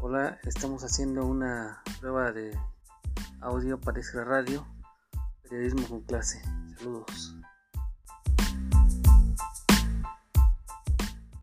Hola, estamos haciendo una prueba de audio para la radio, periodismo con clase. Saludos.